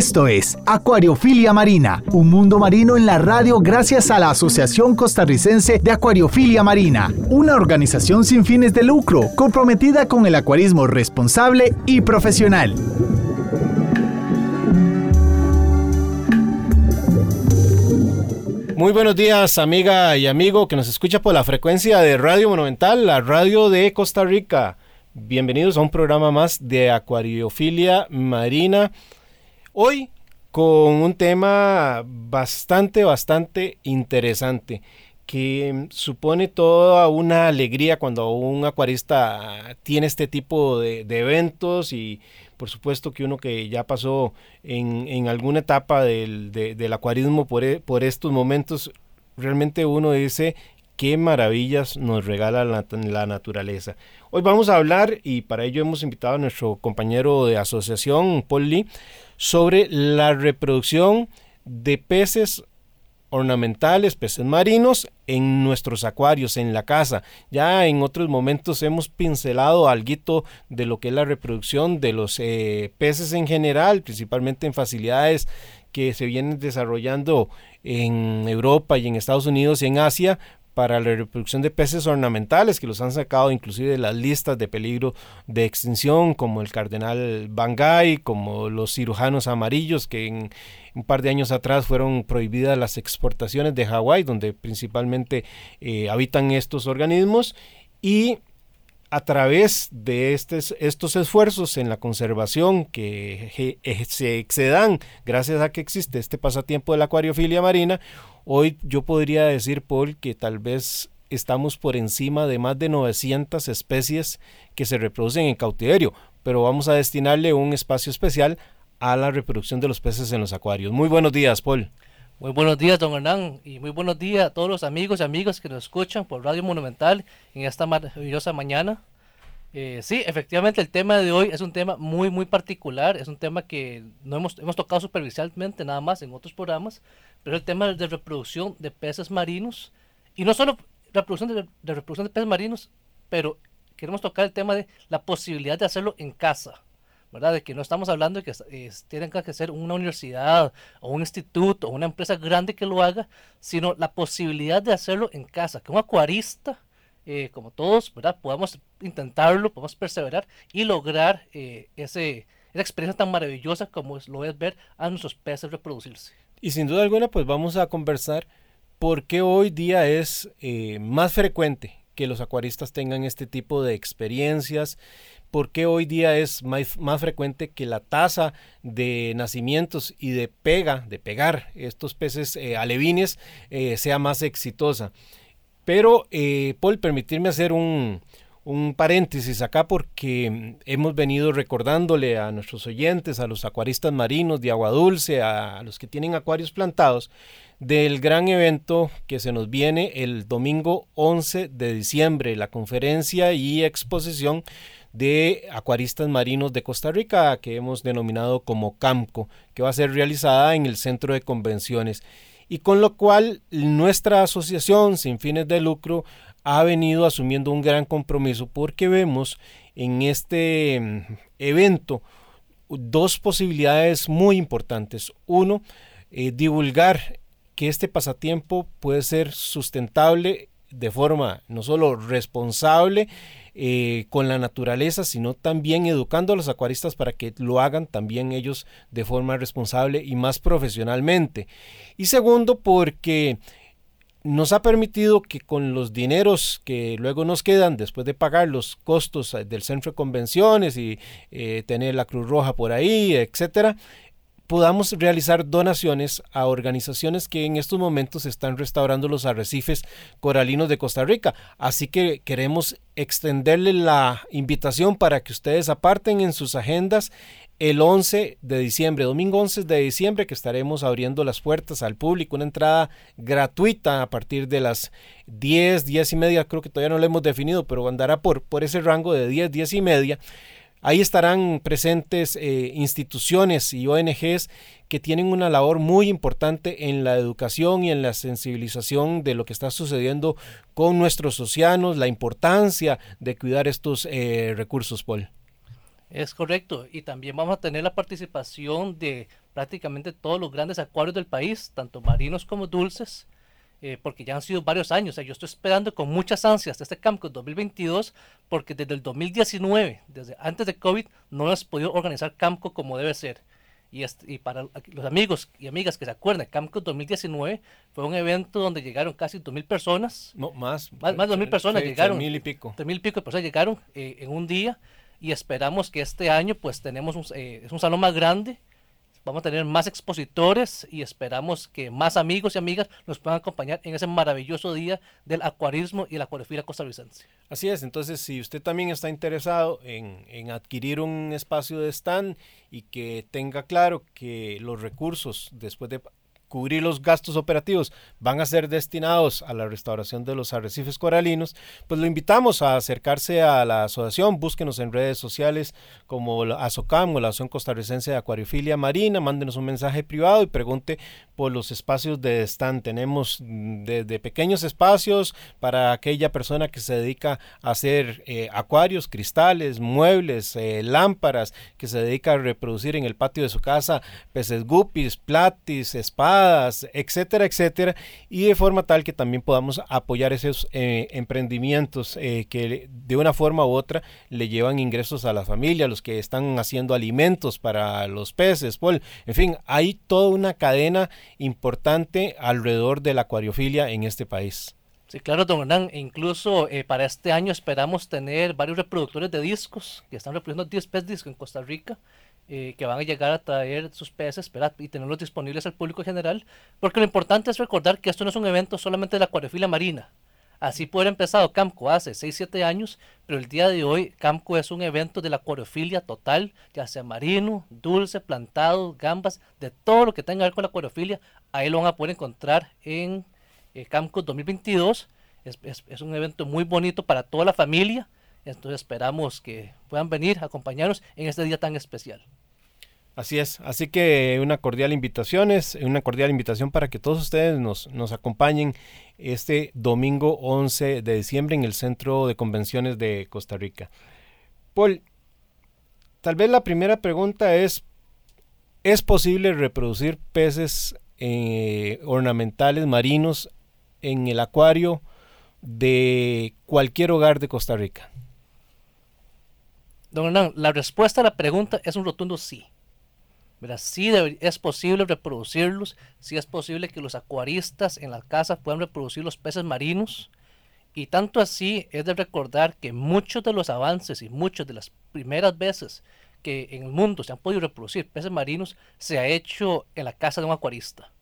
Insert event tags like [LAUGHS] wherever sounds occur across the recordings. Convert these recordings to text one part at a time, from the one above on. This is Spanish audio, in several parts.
Esto es Acuariofilia Marina, un mundo marino en la radio gracias a la Asociación Costarricense de Acuariofilia Marina, una organización sin fines de lucro comprometida con el acuarismo responsable y profesional. Muy buenos días, amiga y amigo que nos escucha por la frecuencia de Radio Monumental, la radio de Costa Rica. Bienvenidos a un programa más de Acuariofilia Marina. Hoy con un tema bastante, bastante interesante que supone toda una alegría cuando un acuarista tiene este tipo de, eventos y por supuesto que uno que ya pasó en, alguna etapa del, del acuarismo por, e, por, estos momentos, realmente uno dice qué maravillas nos regala la, la, naturaleza. Hoy vamos a hablar, y para ello hemos invitado a nuestro compañero de asociación, Paul Lee, sobre la reproducción de peces ornamentales, peces marinos en nuestros acuarios, en la casa. Ya en otros momentos hemos pincelado algo de lo que es la reproducción de los eh, peces en general, principalmente en facilidades que se vienen desarrollando en Europa y en Estados Unidos y en Asia para la reproducción de peces ornamentales que los han sacado inclusive de las listas de peligro de extinción como el cardenal Bangay, como los cirujanos amarillos que en un par de años atrás fueron prohibidas las exportaciones de Hawái donde principalmente eh, habitan estos organismos. Y a través de estos, esfuerzos en la conservación que se, se dan gracias a que existe este pasatiempo de la acuariofilia marina, Hoy yo podría decir, Paul, que tal vez estamos por encima de más de 900 especies que se reproducen en cautiverio, pero vamos a destinarle un espacio especial a la reproducción de los peces en los acuarios. Muy buenos días, Paul. Muy buenos días, don Hernán, y muy buenos días a todos los amigos y amigas que nos escuchan por Radio Monumental en esta maravillosa mañana. Eh, sí, efectivamente el tema de hoy es un tema muy muy particular, es un tema que no hemos, hemos tocado superficialmente nada más en otros programas, pero el tema de reproducción de peces marinos, y no solo reproducción de, de reproducción de peces marinos, pero queremos tocar el tema de la posibilidad de hacerlo en casa, ¿verdad? De que no estamos hablando de que eh, tienen que ser una universidad o un instituto o una empresa grande que lo haga, sino la posibilidad de hacerlo en casa, que un acuarista eh, como todos, ¿verdad? Podamos intentarlo, podamos perseverar y lograr eh, ese, esa experiencia tan maravillosa como es, lo es ver a nuestros peces reproducirse. Y sin duda alguna, pues vamos a conversar por qué hoy día es eh, más frecuente que los acuaristas tengan este tipo de experiencias, por qué hoy día es más, más, frecuente que la tasa de nacimientos y de pega, de pegar estos peces alevines sea más exitosa. Pero, eh, Paul, permitirme hacer un, paréntesis acá porque hemos venido recordándole a nuestros oyentes, a los acuaristas marinos de agua dulce, a los que tienen acuarios plantados, del gran evento que se nos viene el domingo 11 de diciembre, la conferencia y exposición de acuaristas marinos de Costa Rica, que hemos denominado como CAMCO, que va a ser realizada en el Centro de Convenciones. Y con lo cual nuestra asociación sin fines de lucro ha venido asumiendo un gran compromiso porque vemos en este mm, evento dos posibilidades muy importantes. Uno, eh, divulgar que este pasatiempo puede ser sustentable de forma no solo responsable eh, con la naturaleza, sino también educando a los acuaristas para que lo hagan también ellos de forma responsable y más profesionalmente. Y segundo, porque nos ha permitido que con los dineros que luego nos quedan después de pagar los costos del centro de convenciones y eh, tener la Cruz Roja por ahí, etcétera, podamos realizar donaciones a organizaciones que en estos momentos están restaurando los arrecifes coralinos de Costa Rica. Así que queremos extenderle la invitación para que ustedes aparten en sus agendas el 11 de diciembre, domingo 11 de diciembre, que estaremos abriendo las puertas al público, una entrada gratuita a partir de las 10, 10 y media, creo que todavía no lo hemos definido, pero andará por, por ese rango de 10, 10 y media Ahí estarán presentes eh, instituciones y ONGs que tienen una labor muy importante en la educación y en la sensibilización de lo que está sucediendo con nuestros océanos, la importancia de cuidar estos eh, recursos, Paul. Es correcto, y también vamos a tener la participación de prácticamente todos los grandes acuarios del país, tanto marinos como dulces, eh, porque ya han sido varios años. yo estoy esperando con muchas ansias este Camco 2022, porque desde el 2019, desde antes de COVID, no hemos podido organizar Camco como debe ser. Y, y, para los amigos y amigas que se acuerdan, Camco 2019 fue un evento donde llegaron casi 2.000 personas. No, más. Más, de 2.000 personas llegaron. 3.000 y pico. 3.000 y pico de personas llegaron eh, en un día y esperamos que este año pues tenemos un, eh, es un salón más grande Vamos a tener más expositores y esperamos que más amigos y amigas nos puedan acompañar en ese maravilloso día del acuarismo y la acuariofilia costarricense. Así es, entonces si usted también está interesado en, en adquirir un espacio de stand y que tenga claro que los recursos después de cubrir los gastos operativos van a ser destinados a la restauración de los arrecifes coralinos, pues lo invitamos a acercarse a la asociación, búsquenos en redes sociales como ASOCAM o la Asociación Costarricense de Acuariofilia Marina, mándenos un mensaje privado y pregunte por los espacios de stand. Tenemos desde pequeños espacios para aquella persona que se dedica a hacer eh, acuarios, cristales, muebles, eh, lámparas, que se dedica a reproducir en el patio de su casa peces guppies, platis, espadas, etcétera, etcétera, y de forma tal que también podamos apoyar esos eh, emprendimientos eh, que de una forma u otra le llevan ingresos a la familia, los que están haciendo alimentos para los peces, en fin, hay toda una cadena importante alrededor de la acuariofilia en este país. Sí, claro, don Hernán. E incluso eh, para este año esperamos tener varios reproductores de discos que están reproduciendo 10 pez discos en Costa Rica eh, que van a llegar a traer sus peces y tenerlos disponibles al público general, porque lo importante es recordar que esto no es un evento solamente de la acuariofilia marina. Así puede haber empezado Camco hace 6-7 años, pero el día de hoy Camco es un evento de la acuariofilia total, ya sea marino, dulce, plantado, gambas, de todo lo que tenga que ver con la acuariofilia, ahí lo van a poder encontrar en eh, Camco 2022. Es, es un evento muy bonito para toda la familia, entonces esperamos que puedan venir a acompañarnos en este día tan especial. Así es, así que una cordial invitación es una cordial invitación para que todos ustedes nos, nos acompañen este domingo 11 de diciembre en el Centro de Convenciones de Costa Rica. Paul, tal vez la primera pregunta es, ¿es posible reproducir peces eh, ornamentales marinos en el acuario de cualquier hogar de Costa Rica? Don Hernán, la respuesta a la pregunta es un rotundo sí. Sí es posible reproducirlos, sí es posible que los acuaristas en la casa puedan reproducir los peces marinos. Y tanto así es de recordar que muchos de los avances y muchas de las primeras veces que en el mundo se han podido reproducir peces marinos se ha hecho en la casa de un acuarista.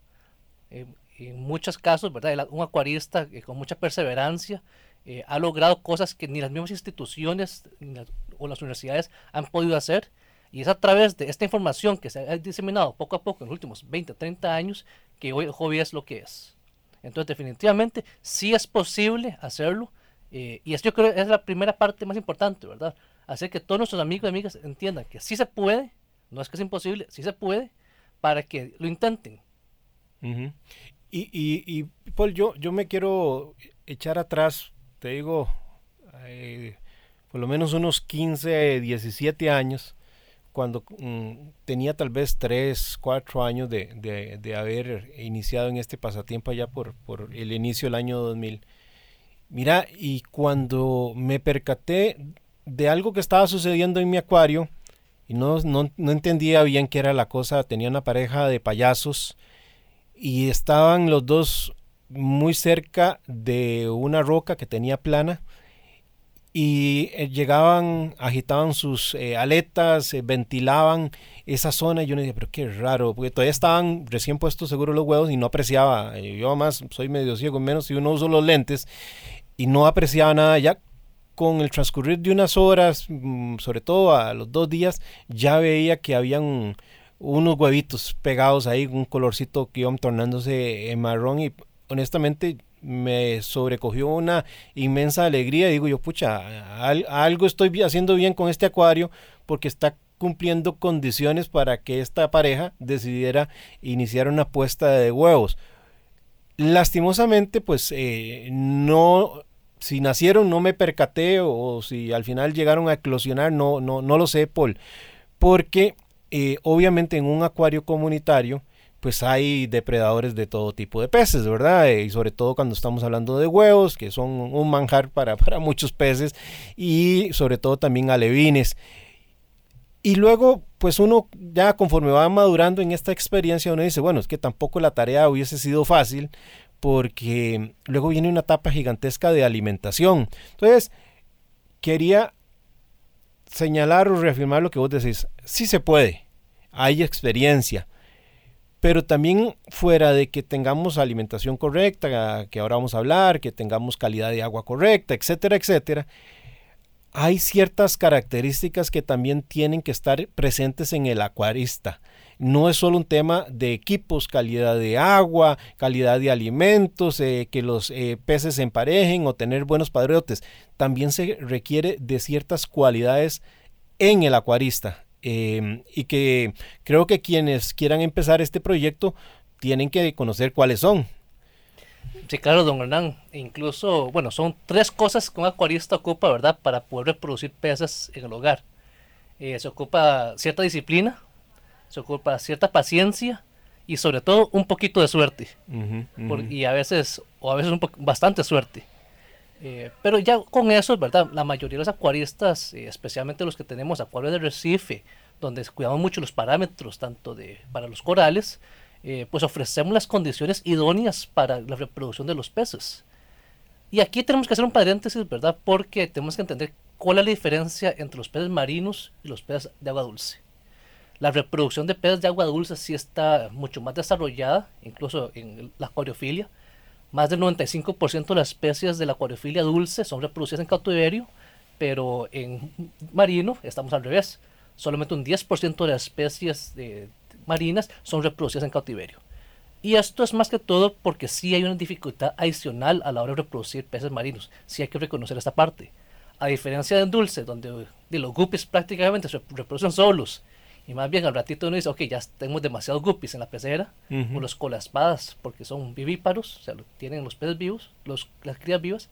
en muchos casos, ¿verdad? Un acuarista eh, con mucha perseverancia eh, ha logrado cosas que ni las mismas instituciones o las universidades han podido hacer y es a través de esta información que se ha diseminado poco a poco en los últimos 20, 30 años que hoy el hobby es lo que es. Entonces definitivamente sí es posible hacerlo eh, y esto yo creo es la primera parte más importante, ¿verdad? Hacer que todos nuestros amigos y amigas entiendan que sí se puede, no es que es imposible, sí se puede, para que lo intenten. y, y, y, Paul, yo, yo me quiero echar atrás, te digo, eh, por lo menos unos 15, 17 años, cuando mm, tenía tal vez 3, 4 años de, de, haber iniciado en este pasatiempo allá por, por el inicio del año 2000. Mira, y cuando me percaté de algo que estaba sucediendo en mi acuario, y no, no, no entendía bien qué era la cosa, tenía una pareja de payasos y estaban los dos muy cerca de una roca que tenía plana y eh, llegaban, agitaban sus eh, aletas, eh, ventilaban esa zona y yo me dije, pero qué raro, porque todavía estaban recién puestos seguros los huevos y no apreciaba, yo además soy medio ciego, menos si uno usa los lentes y no apreciaba nada, ya con el transcurrir de unas horas, mm, sobre todo a los dos días, ya veía que habían unos huevitos pegados ahí, un colorcito que iban tornándose marrón y honestamente me sobrecogió una inmensa alegría. Digo yo, pucha, algo estoy haciendo bien con este acuario porque está cumpliendo condiciones para que esta pareja decidiera iniciar una puesta de huevos. Lastimosamente, pues eh, no, si nacieron no me percaté o, si al final llegaron a eclosionar, no, no, no lo sé, Paul. Porque eh, obviamente en un acuario comunitario, pues hay depredadores de todo tipo de peces, ¿verdad? Eh, y sobre todo cuando estamos hablando de huevos, que son un manjar para, [LAUGHS] para muchos peces, y sobre todo también alevines. Y luego, pues uno ya conforme va madurando en esta experiencia, uno dice, bueno, es que tampoco la tarea hubiese sido fácil, porque luego viene una etapa gigantesca de alimentación. Entonces, quería señalar o reafirmar lo que vos decís. Sí se puede, hay experiencia, pero también fuera de que tengamos alimentación correcta, que ahora vamos a hablar, que tengamos calidad de agua correcta, etcétera, etcétera, hay ciertas características que también tienen que estar presentes en el acuarista. No es solo un tema de equipos, calidad de agua, calidad de alimentos, eh, que los eh, peces se emparejen o tener buenos padrotes. También se requiere de ciertas cualidades en el acuarista. Em, y que creo que quienes quieran empezar este proyecto tienen que conocer cuáles son. Sí, claro, don Hernán. Incluso, bueno, son tres cosas que un acuarista ocupa, ¿verdad? Para poder reproducir peces en el hogar. Eh, se ocupa cierta disciplina, se ocupa cierta paciencia y sobre todo un poquito de suerte. y a veces, o a veces un bastante suerte. Eh, pero ya con eso, ¿verdad? La mayoría de los acuaristas, eh, especialmente los que tenemos acuarios de recife, donde cuidamos mucho los parámetros, tanto de, para los corales, eh, pues ofrecemos las condiciones idóneas para la reproducción de los peces. Y aquí tenemos que hacer un paréntesis, ¿verdad? Porque tenemos que entender cuál es la diferencia entre los peces marinos y los peces de agua dulce. La reproducción de peces de agua dulce sí está mucho más desarrollada, incluso en la acuariofilia, más del 95% de las especies de la acuariofilia dulce son reproducidas en cautiverio, pero en marino estamos al revés. Solamente un 10% de las especies marinas son reproducidas en cautiverio. Y esto es más que todo porque sí hay una dificultad adicional a la hora de reproducir peces marinos. Sí hay que reconocer esta parte. A diferencia del dulce, donde de los guppies prácticamente se reproducen solos y más bien al ratito uno dice, ok, ya tenemos demasiados guppies en la pecera, o los colaspadas, porque son vivíparos, o sea, tienen los peces vivos, los, las crías vivas.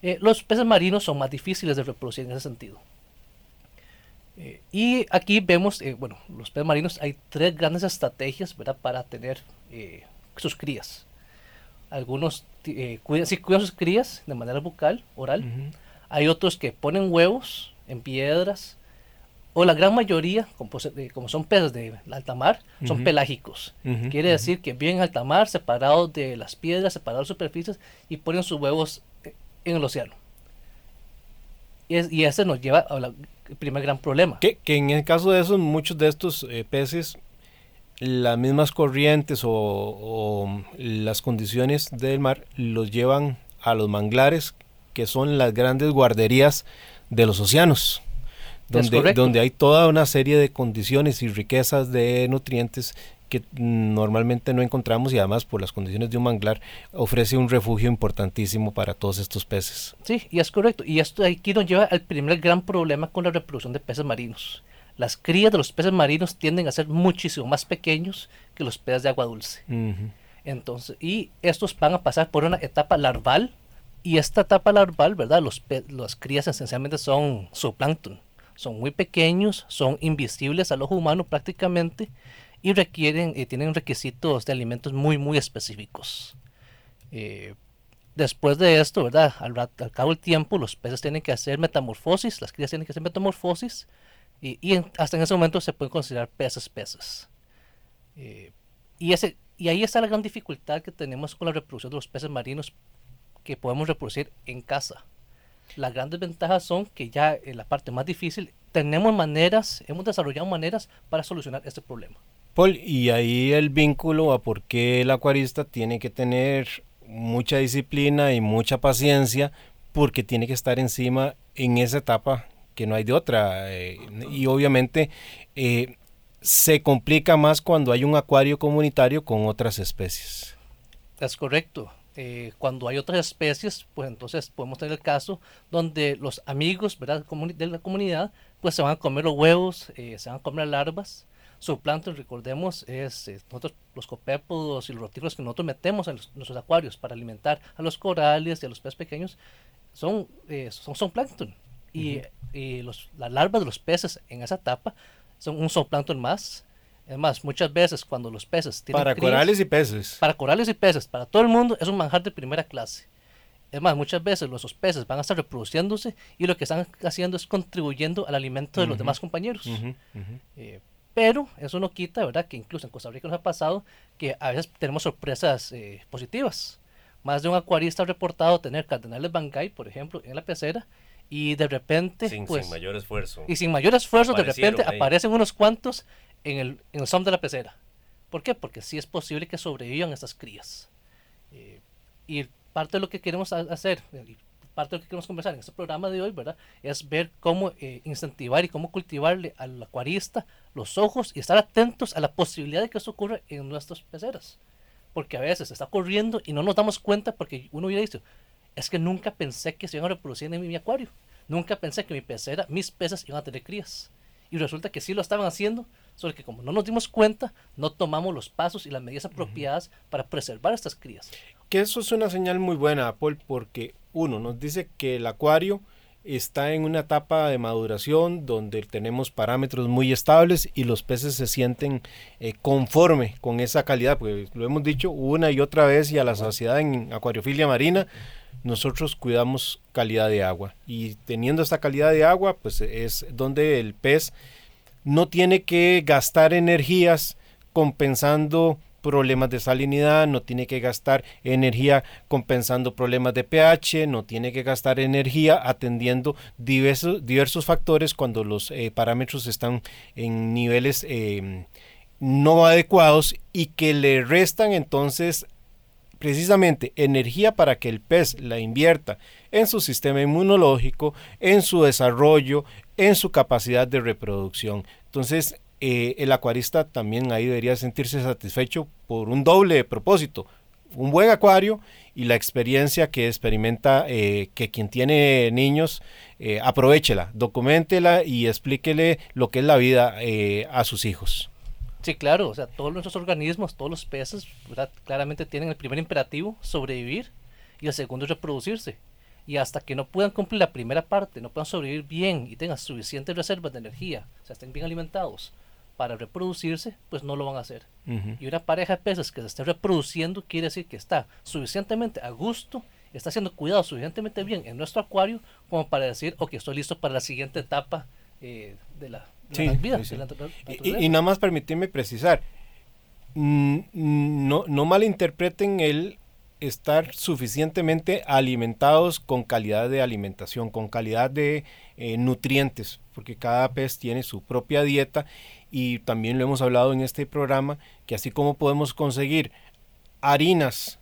Eh, los peces marinos son más difíciles de reproducir en ese sentido. Eh, y aquí vemos, eh, bueno, los peces marinos hay tres grandes estrategias ¿verdad? para tener sus crías. Algunos cuidan, sí, cuidan sus crías de manera bucal, oral. Hay otros que ponen huevos en piedras o la gran mayoría, como, como son peces de alta mar, son pelágicos. Quiere decir que viven en alta mar, separados de las piedras, separados de superficies, y ponen sus huevos en el océano. Y, ese nos lleva al primer gran problema. Que, en el caso de esos, muchos de estos eh, peces, las mismas corrientes o, o las condiciones del mar los llevan a los manglares, que son las grandes guarderías de los océanos donde, donde hay toda una serie de condiciones y riquezas de nutrientes que normalmente no encontramos y además por las condiciones de un manglar ofrece un refugio importantísimo para todos estos peces. Sí, y es correcto. Y esto aquí nos lleva al primer gran problema con la reproducción de peces marinos. Las crías de los peces marinos tienden a ser muchísimo más pequeños que los peces de agua dulce. Entonces, y estos van a pasar por una etapa larval y esta etapa larval, ¿verdad? Los, las crías esencialmente son zooplancton son muy pequeños, son invisibles al ojo humano prácticamente y requieren, y eh, tienen requisitos de alimentos muy, muy específicos. Eh, después de esto, ¿verdad? Al, cabo del tiempo, los peces tienen que hacer metamorfosis, las crías tienen que hacer metamorfosis, y, hasta en ese momento se pueden considerar peces peces. Eh, y, ese, y ahí está la gran dificultad que tenemos con la reproducción de los peces marinos que podemos reproducir en casa. Las grandes ventajas son que ya en la parte más difícil tenemos maneras, hemos desarrollado maneras para solucionar este problema. Paul, y ahí el vínculo a por qué el acuarista tiene que tener mucha disciplina y mucha paciencia porque tiene que estar encima en esa etapa que no hay de otra. Eh, y obviamente eh, se complica más cuando hay un acuario comunitario con otras especies. Es correcto. Eh, cuando hay otras especies, pues entonces podemos tener el caso donde los amigos ¿verdad? de la comunidad pues se van a comer los huevos, eh, se van a comer larvas. Zooplancton, recordemos, es eh, nosotros, los copépodos y los rotíferos que nosotros metemos en nuestros acuarios para alimentar a los corales y a los peces pequeños son, son, son plancton. Y, y los, las larvas de los peces en esa etapa son un zooplancton más es más, muchas veces cuando los peces tienen Para corales y peces. Para corales y peces, para todo el mundo es un manjar de primera clase. Es más, muchas veces los peces van a estar reproduciéndose y lo que están haciendo es contribuyendo al alimento de los demás compañeros. Eh, pero eso no quita, ¿verdad? Que incluso en Costa Rica nos ha pasado que a veces tenemos sorpresas eh, positivas. Más de un acuarista ha reportado tener cardenales Bangay, por ejemplo, en la pecera y de repente... Sin, pues, sin mayor esfuerzo. Y sin mayor esfuerzo, de repente aparecen unos cuantos en el, en el som de la pecera. ¿Por qué? Porque sí es posible que sobrevivan estas crías. Eh, y parte de lo que queremos hacer, parte de lo que queremos conversar en este programa de hoy, ¿verdad? Es ver cómo eh, incentivar y cómo cultivarle al acuarista los ojos y estar atentos a la posibilidad de que eso ocurra en nuestras peceras. Porque a veces está ocurriendo y no nos damos cuenta porque uno hubiera dicho, es que nunca pensé que se iban a reproducir en mi acuario. Nunca pensé que mi pecera, mis peces iban a tener crías. Y resulta que sí lo estaban haciendo, solo que como no nos dimos cuenta, no tomamos los pasos y las medidas apropiadas para preservar estas crías. Que eso es una señal muy buena, Paul, porque uno nos dice que el acuario está en una etapa de maduración donde tenemos parámetros muy estables y los peces se sienten eh, conforme con esa calidad, porque lo hemos dicho una y otra vez y a la saciedad en acuariofilia marina, nosotros cuidamos calidad de agua y teniendo esta calidad de agua, pues es donde el pez no tiene que gastar energías compensando problemas de salinidad, no tiene que gastar energía compensando problemas de pH, no tiene que gastar energía atendiendo diversos, diversos factores cuando los eh, parámetros están en niveles em, no adecuados y que le restan entonces precisamente energía para que el pez la invierta en su sistema inmunológico, en su desarrollo, en su capacidad de reproducción. Entonces, eh, el acuarista también ahí debería sentirse satisfecho por un doble propósito, un buen acuario y la experiencia que experimenta eh, que quien tiene niños eh, aprovechela, documentela y explíquele lo que es la vida a sus hijos. Sí, claro, o sea, todos nuestros organismos, todos los peces, claramente tienen el primer imperativo, sobrevivir, y el segundo reproducirse. Y hasta que no puedan cumplir la primera parte, no puedan sobrevivir bien y tengan suficientes reservas de energía, o sea, estén bien alimentados para reproducirse, pues no lo van a hacer. Y una pareja de peces que se esté reproduciendo quiere decir que está suficientemente a gusto, está siendo cuidado suficientemente bien en nuestro acuario como para decir, ok, estoy listo para la siguiente etapa eh, de la, y, nada más permitirme precisar, no, no malinterpreten el estar suficientemente alimentados con calidad de alimentación, con calidad de eh, nutrientes, porque cada pez tiene su propia dieta. Y también lo hemos hablado en este programa, que así como podemos conseguir harinas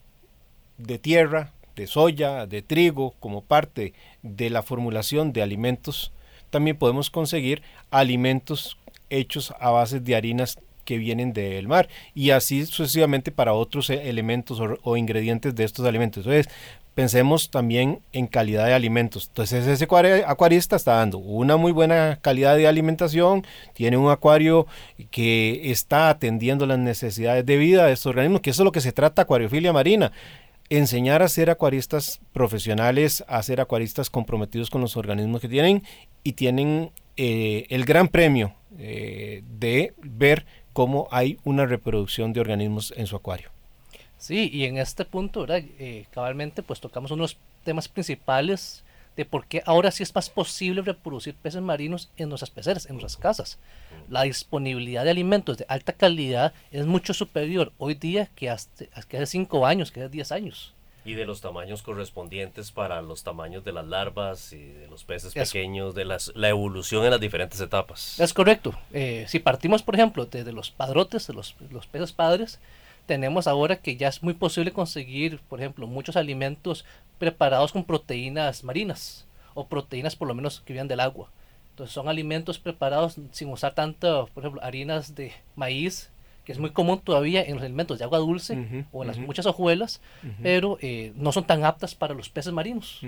de tierra, de soya, de trigo, como parte de la formulación de alimentos, también podemos conseguir alimentos hechos a base de harinas que vienen del mar y así sucesivamente para otros e-, elementos o, ingredientes de estos alimentos. Entonces, pensemos también en calidad de alimentos. Entonces, ese acuarista está dando una muy buena calidad de alimentación, tiene un acuario que está atendiendo las necesidades de vida de estos organismos, que eso es lo que se trata acuariofilia marina enseñar a ser acuaristas profesionales, a ser acuaristas comprometidos con los organismos que tienen y tienen eh, el gran premio eh, de ver cómo hay una reproducción de organismos en su acuario. Sí, y en este punto. Eh, cabalmente, pues tocamos unos temas principales de por qué ahora sí es más posible reproducir peces marinos en nuestras peceras, en nuestras casas. La disponibilidad de alimentos de alta calidad es mucho superior hoy día que, hace 5 años, que hace 10 años. Y de los tamaños correspondientes para los tamaños de las larvas y de los peces pequeños, de las, la evolución en las diferentes etapas. Es correcto. Eh, si partimos, por ejemplo, de, los padrotes, de los, los peces padres, tenemos ahora que ya es muy posible conseguir, por ejemplo, muchos alimentos preparados con proteínas marinas o proteínas por lo menos que vienen del agua. Entonces son alimentos preparados sin usar tanto, por ejemplo, harinas de maíz que es muy común todavía en los alimentos de agua dulce o en las muchas hojuelas, pero eh, no son tan aptas para los peces marinos.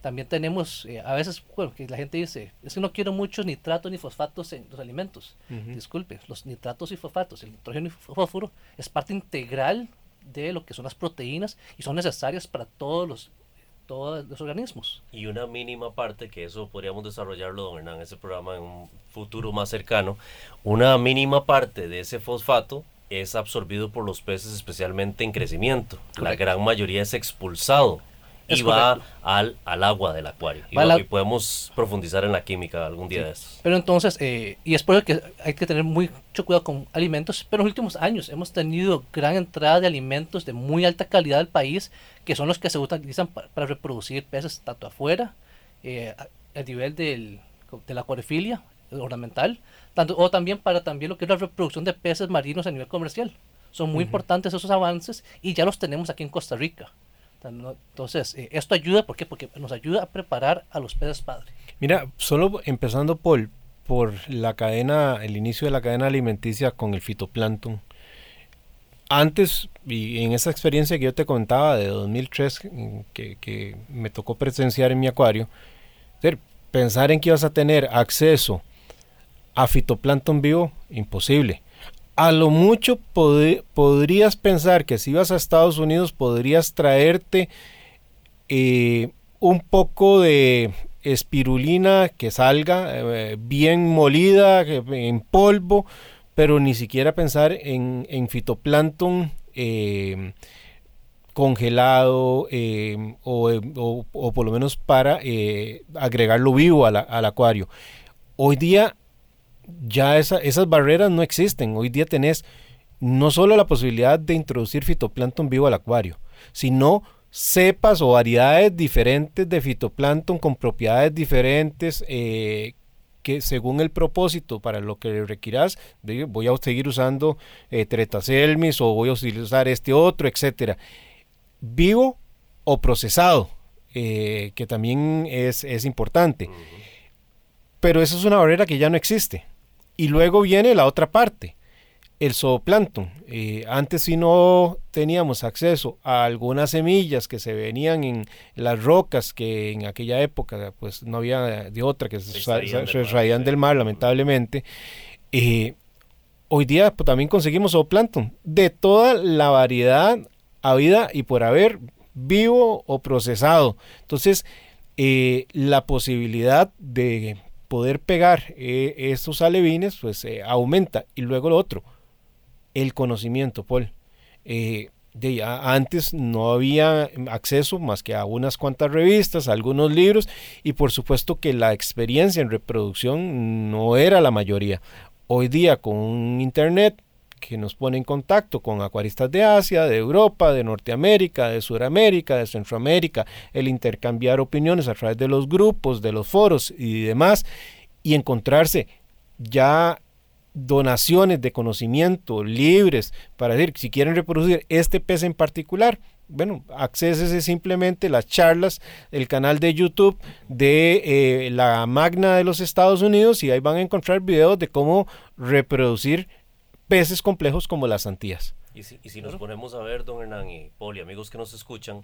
También tenemos, eh, a veces, bueno, que la gente dice, es que no quiero muchos nitratos ni fosfatos en los alimentos. Disculpe, los nitratos y fosfatos, el nitrógeno y fósforo, es parte integral de lo que son las proteínas y son necesarias para todos los todos los organismos. Y una mínima parte, que eso podríamos desarrollarlo, don Hernán, ese programa en un futuro más cercano, una mínima parte de ese fosfato es absorbido por los peces, especialmente en crecimiento. La gran mayoría es expulsado y va al, al, agua del acuario. Y, podemos profundizar en la química algún día de estos. Pero entonces, eh, y es por eso que hay que tener mucho cuidado con alimentos, pero en los últimos años hemos tenido gran entrada de alimentos de muy alta calidad del país, que son los que se utilizan para, reproducir peces tanto afuera, eh, a, nivel del, de la acuariofilia ornamental, tanto, o también para también lo que es la reproducción de peces marinos a nivel comercial. Son muy importantes esos avances y ya los tenemos aquí en Costa Rica. Entonces, eh, esto ayuda, ¿por qué? Porque nos ayuda a preparar a los peces padre. Mira, solo empezando por, por la cadena, el inicio de la cadena alimenticia con el fitoplancton. Antes, y en esa experiencia que yo te contaba de 2003, que, que me tocó presenciar en mi acuario, pensar en que ibas a tener acceso a fitoplancton vivo, imposible a lo mucho podrías pensar que si vas a Estados Unidos podrías traerte eh, un poco de espirulina que salga eh, bien molida, en polvo, pero ni siquiera pensar en, fitoplancton eh, congelado o, por lo menos para agregarlo vivo al acuario. Hoy día ya esas barreras no existen. Hoy día tenés no solo la posibilidad de introducir fitoplancton vivo al acuario, sino cepas o variedades diferentes de fitoplancton con propiedades diferentes eh, que según el propósito para lo que requieras, voy a seguir usando eh, tretaselmis o voy a utilizar este otro, etcétera. Vivo o procesado, eh, que también es, es importante. Pero esa es una barrera que ya no existe. Y luego viene la otra parte, el zooplancton. Eh, antes si no teníamos acceso a algunas semillas que se venían en las rocas que en aquella época pues no había de otra que se, extraían del, mar, lamentablemente. Eh, hoy día pues, también conseguimos zooplancton de toda la variedad habida y por haber vivo o procesado. Entonces, eh, la posibilidad de poder pegar eh, estos alevines, pues eh, aumenta. Y luego lo otro, el conocimiento, Paul. Eh, de, antes no había acceso más que a unas cuantas revistas, algunos libros y por supuesto que la experiencia en reproducción no era la mayoría. Hoy día con internet que nos pone en contacto con acuaristas de Asia, de Europa, de Norteamérica, de Sudamérica, de Centroamérica, el intercambiar opiniones a través de los grupos, de los foros y demás, y encontrarse ya donaciones de conocimiento libres para decir si quieren reproducir este pez en particular, bueno, accésese simplemente las charlas, el canal de YouTube de eh, la Magna de los Estados Unidos y ahí van a encontrar videos de cómo reproducir peces complejos como las antías. Y si, y si nos ponemos a ver, don Hernán y Poli, amigos que nos escuchan,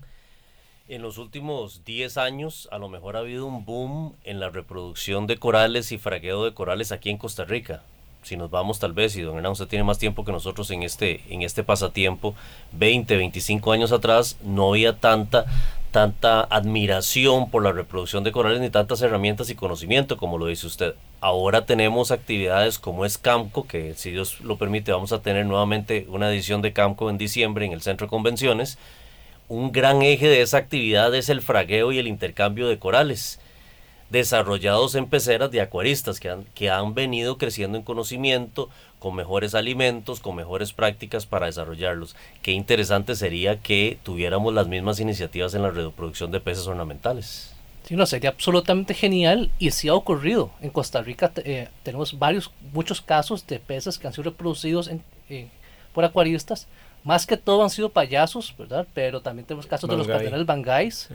en los últimos 10 años a lo mejor ha habido un boom en la reproducción de corales y fragueo de corales aquí en Costa Rica. Si nos vamos tal vez, y don Hernán usted tiene más tiempo que nosotros en este, en este pasatiempo, 20, 25 años atrás no había tanta tanta admiración por la reproducción de corales ni tantas herramientas y conocimiento como lo dice usted. Ahora tenemos actividades como es Camco, que si Dios lo permite vamos a tener nuevamente una edición de Camco en diciembre en el Centro de Convenciones. Un gran eje de esa actividad es el fragueo y el intercambio de corales desarrollados en peceras de acuaristas que han, que han venido creciendo en conocimiento, con mejores alimentos, con mejores prácticas para desarrollarlos. Qué interesante sería que tuviéramos las mismas iniciativas en la reproducción de peces ornamentales. Sí, no, sería absolutamente genial y sí ha ocurrido. En Costa Rica eh, tenemos varios, muchos casos de peces que han sido reproducidos en, por acuaristas. Más que todo han sido payasos, ¿verdad? Pero también tenemos casos de los cardenales bangais.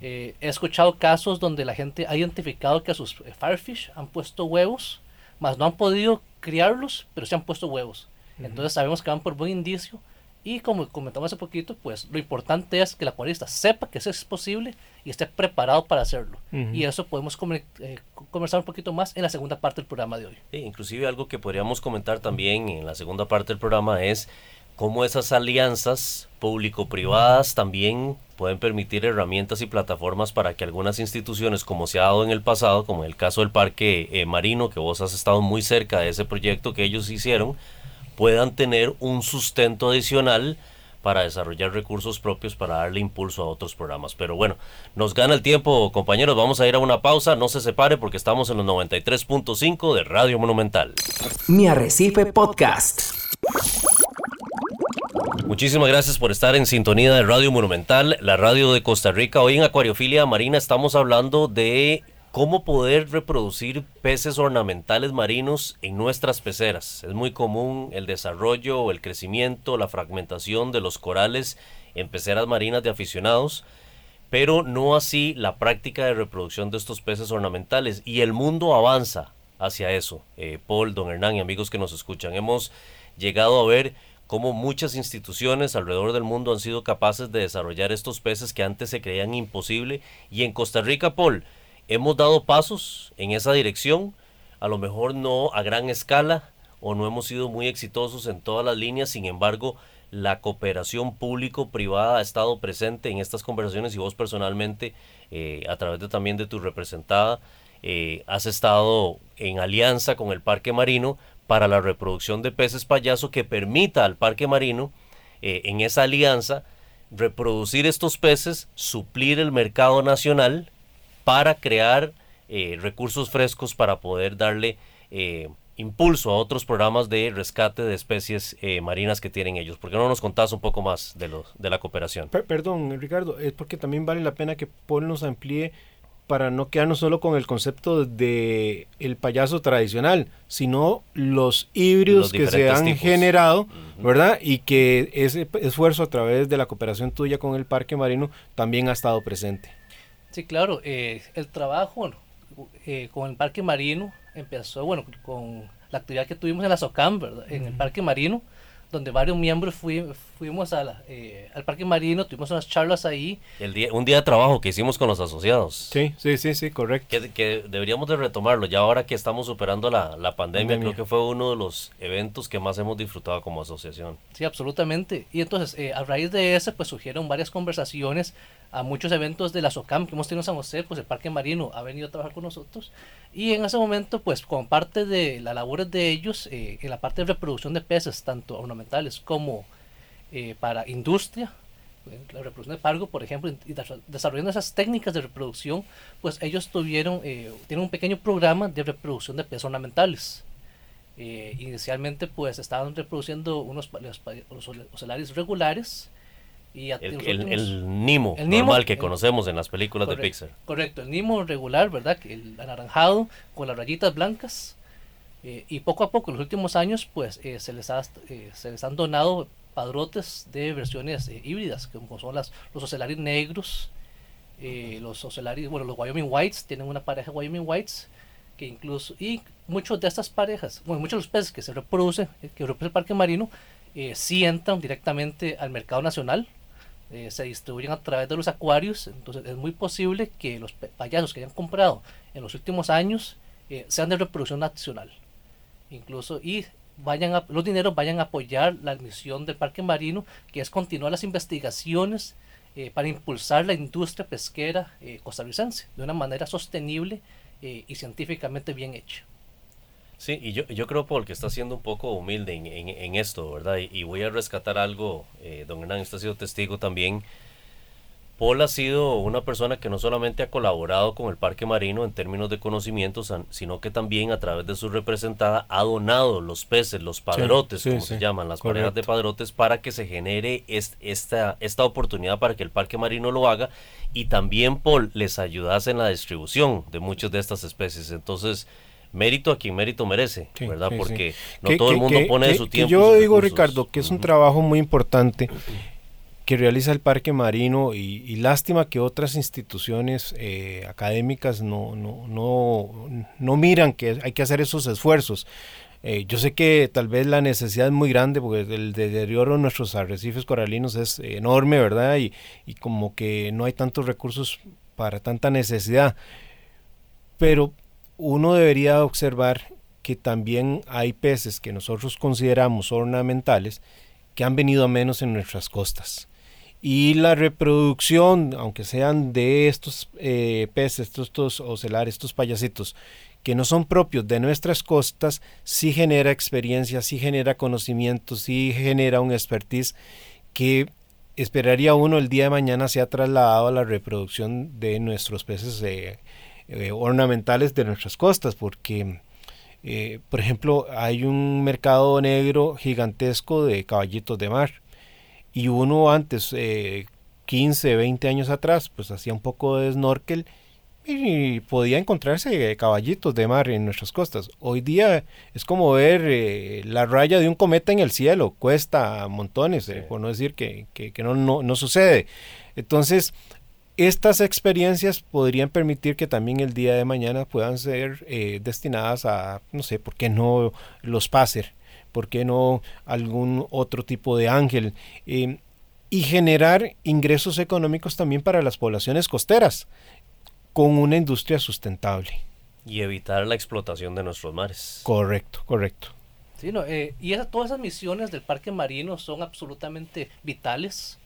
Eh, he escuchado casos donde la gente ha identificado que a sus eh, firefish han puesto huevos, más no han podido criarlos, pero se han puesto huevos. Entonces sabemos que van por buen indicio y como comentamos hace poquito, pues lo importante es que el acuarista sepa que eso es posible y esté preparado para hacerlo. Y eso podemos eh, conversar un poquito más en la segunda parte del programa de hoy. inclusive algo que podríamos comentar también en la segunda parte del programa es cómo esas alianzas público-privadas también pueden permitir herramientas y plataformas para que algunas instituciones, como se ha dado en el pasado, como en el caso del Parque eh, Marino, que vos has estado muy cerca de ese proyecto que ellos hicieron, puedan tener un sustento adicional para desarrollar recursos propios para darle impulso a otros programas. Pero bueno, nos gana el tiempo, compañeros. Vamos a ir a una pausa. No se separe porque estamos en los 93.5 de Radio Monumental. Mi Arrecife Podcast. Muchísimas gracias por estar en sintonía de Radio Monumental, la radio de Costa Rica. Hoy en Acuariofilia Marina estamos hablando de cómo poder reproducir peces ornamentales marinos en nuestras peceras. Es muy común el desarrollo el crecimiento, la fragmentación de los corales en peceras marinas de aficionados, pero no así la práctica de reproducción de estos peces ornamentales. Y el mundo avanza hacia eso. Eh, Paul, don Hernán y amigos que nos escuchan, hemos llegado a ver cómo muchas instituciones alrededor del mundo han sido capaces de desarrollar estos peces que antes se creían imposible. Y en Costa Rica, Paul, hemos dado pasos en esa dirección, a lo mejor no a gran escala o no hemos sido muy exitosos en todas las líneas, sin embargo, la cooperación público-privada ha estado presente en estas conversaciones y vos personalmente, eh, a través de, también de tu representada, eh, has estado en alianza con el Parque Marino para la reproducción de peces payaso que permita al Parque Marino, eh, en esa alianza, reproducir estos peces, suplir el mercado nacional para crear eh, recursos frescos para poder darle eh, impulso a otros programas de rescate de especies eh, marinas que tienen ellos. ¿Por qué no nos contás un poco más de, los, de la cooperación? perdón, Ricardo, es porque también vale la pena que Paul nos amplíe para no quedarnos solo con el concepto de el payaso tradicional, sino los híbridos que se han generado, ¿verdad? Y que ese esfuerzo a través de la cooperación tuya con el Parque Marino también ha estado presente. Sí, claro, eh, el trabajo eh, con el Parque Marino empezó, bueno, con la actividad que tuvimos en la SOCAM, ¿verdad? En el Parque Marino, donde varios miembros fuimos a eh, al Parque Marino, tuvimos unas charlas ahí. El día, un día de trabajo que hicimos con los asociados. Sí, sí, sí, sí, correcto. Que, deberíamos de retomarlo, ya ahora que estamos superando la, la pandemia, creo que fue uno de los eventos que más hemos disfrutado como asociación. Sí, absolutamente. Y entonces, a raíz de eso, pues surgieron varias conversaciones a muchos eventos de la SOCAM que hemos tenido en San José, pues el Parque Marino ha venido a trabajar con nosotros y en ese momento pues como parte de las labores de ellos eh, en la parte de reproducción de peces, tanto ornamentales como eh, para industria, eh, la reproducción de pargo, por ejemplo, y desarrollando esas técnicas de reproducción, pues ellos tuvieron, tienen un pequeño programa de reproducción de peces ornamentales. inicialmente pues estaban reproduciendo unos los, los, regulares, el, el, Nimo normal que conocemos en las películas de Pixar. Correcto, el Nimo regular, ¿verdad? El anaranjado con las rayitas blancas. Eh, y poco a poco, en los últimos años, pues eh, se, les ha, eh, se les han donado padrotes de versiones híbridas, como son las, los ocelaris negros, los ocelaris, bueno, los Wyoming Whites, tienen una pareja Wyoming Whites, que incluso, y muchos de estas parejas, bueno, muchos de los peces que se reproducen, que reproduce el parque marino, sí entran directamente al mercado nacional, eh, se distribuyen a través de los acuarios, entonces es muy posible que los payasos que hayan comprado en los últimos años eh, sean de reproducción nacional, incluso y vayan a, los dineros vayan a apoyar la misión del parque marino, que es continuar las investigaciones eh, para impulsar la industria pesquera costarricense de una manera sostenible y científicamente bien hecha. Sí, y yo, yo creo, Paul, que está siendo un poco humilde en, en, esto, ¿verdad? Y, voy a rescatar algo, eh, don Hernán, usted ha sido testigo también. Paul ha sido una persona que no solamente ha colaborado con el Parque Marino en términos de conocimientos, sino que también a través de su representada ha donado los peces, los padrotes, como se llaman, las parejas de padrotes, para que se genere esta, esta oportunidad para que el Parque Marino lo haga y también Paul les ayudase en la distribución de muchas de estas especies. Entonces, mérito a quien mérito merece, ¿verdad? Porque no todo el mundo pone de su tiempo. yo digo, Ricardo, que es un trabajo muy importante que realiza el Parque Marino y, lástima que otras instituciones eh, académicas no, no, no, no miran que hay que hacer esos esfuerzos. Eh, yo sé que tal vez la necesidad es muy grande porque el deterioro de nuestros arrecifes coralinos es enorme, ¿verdad? Y, y como que no hay tantos recursos para tanta necesidad. Pero uno debería observar que también hay peces que nosotros consideramos ornamentales que han venido a menos en nuestras costas. Y la reproducción, aunque sean de estos eh, peces, estos, estos ocelares, estos payasitos, que no son propios de nuestras costas, sí genera experiencia, sí genera conocimiento, sí genera un expertise que esperaría uno el día de mañana sea trasladado a la reproducción de nuestros peces eh, eh, ornamentales de nuestras costas, porque eh, por ejemplo, hay un mercado negro gigantesco de caballitos de mar. Y uno antes, 15, eh, 20 años atrás, pues hacía un poco de snorkel y podía encontrarse caballitos de mar en nuestras costas. Hoy día es como ver eh, la raya de un cometa en el cielo, cuesta montones, por no decir que, no, no, no, sucede. Entonces, estas experiencias podrían permitir que también el día de mañana puedan ser eh, destinadas a, no sé, ¿por qué no los Paser? ¿Por qué no algún otro tipo de ángel? Em, y generar ingresos económicos también para las poblaciones costeras con una industria sustentable. Y evitar la explotación de nuestros mares. Correcto, correcto. Sí, no, eh, y todas esas misiones del parque marino son absolutamente vitales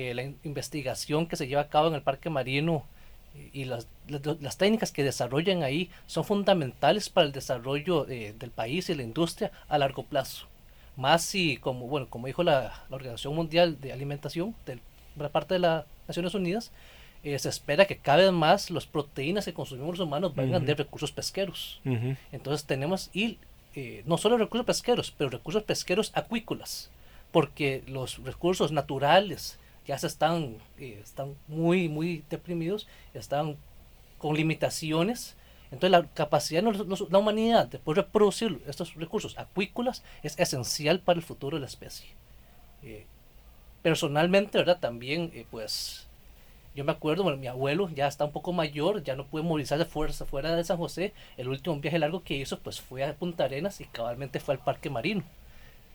eh, la investigación que se lleva a cabo en el parque marino eh, y las, las, técnicas que desarrollan ahí son fundamentales para el desarrollo eh, del país y la industria a largo plazo. Más si, como, bueno, como dijo la, la Organización Mundial de Alimentación, de la parte de las Naciones Unidas, se espera que cada vez más las proteínas que consumimos los humanos vengan de recursos pesqueros. Entonces tenemos, y no solo recursos pesqueros, pero recursos pesqueros acuícolas, porque los recursos naturales ya se están, están muy, muy deprimidos, están con limitaciones. Entonces la capacidad de la humanidad de poder reproducir estos recursos acuícolas es esencial para el futuro de la especie. Eh, personalmente, ¿verdad? También, eh, pues, yo me acuerdo, mi abuelo ya está un poco mayor, ya no puede movilizar de fuerza fuera de San José. El último viaje largo que hizo, pues, fue a Punta Arenas y cabalmente fue al Parque Marino.